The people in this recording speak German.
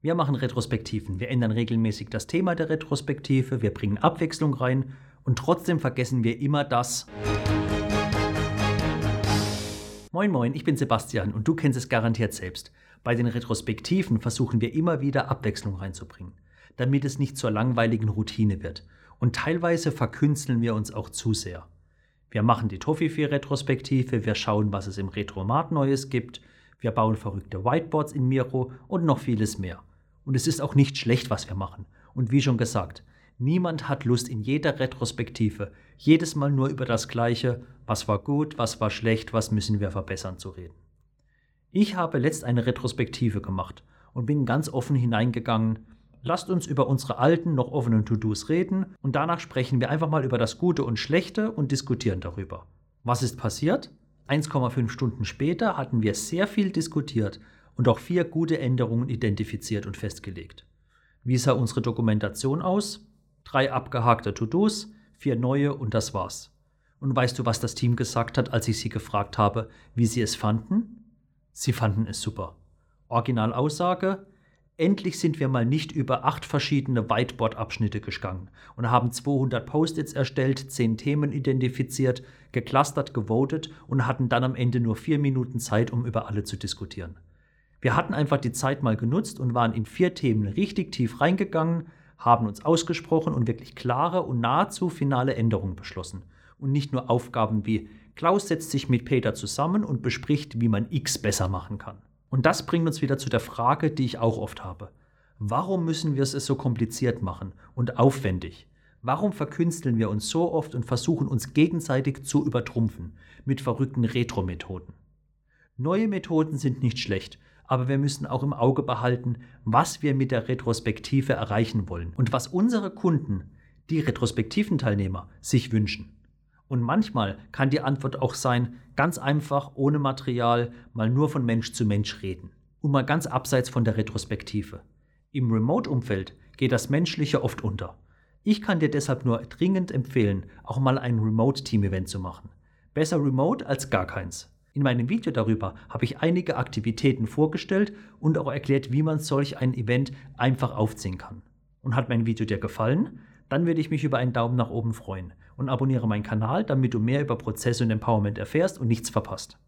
Wir machen Retrospektiven. Wir ändern regelmäßig das Thema der Retrospektive, wir bringen Abwechslung rein und trotzdem vergessen wir immer das. Moin Moin, ich bin Sebastian und du kennst es garantiert selbst. Bei den Retrospektiven versuchen wir immer wieder Abwechslung reinzubringen, damit es nicht zur langweiligen Routine wird. Und teilweise verkünsteln wir uns auch zu sehr. Wir machen die Toffifee-Retrospektive, wir schauen, was es im Retromat Neues gibt, wir bauen verrückte Whiteboards in Miro und noch vieles mehr. Und es ist auch nicht schlecht, was wir machen. Und wie schon gesagt, niemand hat Lust in jeder Retrospektive, jedes Mal nur über das Gleiche, was war gut, was war schlecht, was müssen wir verbessern zu reden. Ich habe letzt eine Retrospektive gemacht und bin ganz offen hineingegangen. Lasst uns über unsere alten, noch offenen To-Dos reden und danach sprechen wir einfach mal über das Gute und Schlechte und diskutieren darüber. Was ist passiert? 1,5 Stunden später hatten wir sehr viel diskutiert und auch vier gute Änderungen identifiziert und festgelegt. Wie sah unsere Dokumentation aus? Drei abgehakte To-Dos, vier neue und das war's. Und weißt du, was das Team gesagt hat, als ich sie gefragt habe, wie sie es fanden? Sie fanden es super. Originalaussage: Endlich sind wir mal nicht über acht verschiedene Whiteboard-Abschnitte gegangen und haben 200 Post-its erstellt, 10 Themen identifiziert, geclustert, gewotet und hatten dann am Ende nur vier Minuten Zeit, um über alle zu diskutieren. Wir hatten einfach die Zeit mal genutzt und waren in vier Themen richtig tief reingegangen, haben uns ausgesprochen und wirklich klare und nahezu finale Änderungen beschlossen. Und nicht nur Aufgaben wie Klaus setzt sich mit Peter zusammen und bespricht, wie man X besser machen kann. Und das bringt uns wieder zu der Frage, die ich auch oft habe. Warum müssen wir es so kompliziert machen und aufwendig? Warum verkünsteln wir uns so oft und versuchen uns gegenseitig zu übertrumpfen mit verrückten Retro-Methoden? Neue Methoden sind nicht schlecht, aber wir müssen auch im Auge behalten, was wir mit der Retrospektive erreichen wollen und was unsere Kunden, die Retrospektiventeilnehmer, sich wünschen. Und manchmal kann die Antwort auch sein, ganz einfach, ohne Material, mal nur von Mensch zu Mensch reden. Und mal ganz abseits von der Retrospektive. Im Remote-Umfeld geht das Menschliche oft unter. Ich kann dir deshalb nur dringend empfehlen, auch mal ein Remote-Team-Event zu machen. Besser remote als gar keins. In meinem Video darüber habe ich einige Aktivitäten vorgestellt und auch erklärt, wie man solch ein Event einfach aufziehen kann. Und hat mein Video dir gefallen? Dann würde ich mich über einen Daumen nach oben freuen und abonniere meinen Kanal, damit du mehr über Prozesse und Empowerment erfährst und nichts verpasst.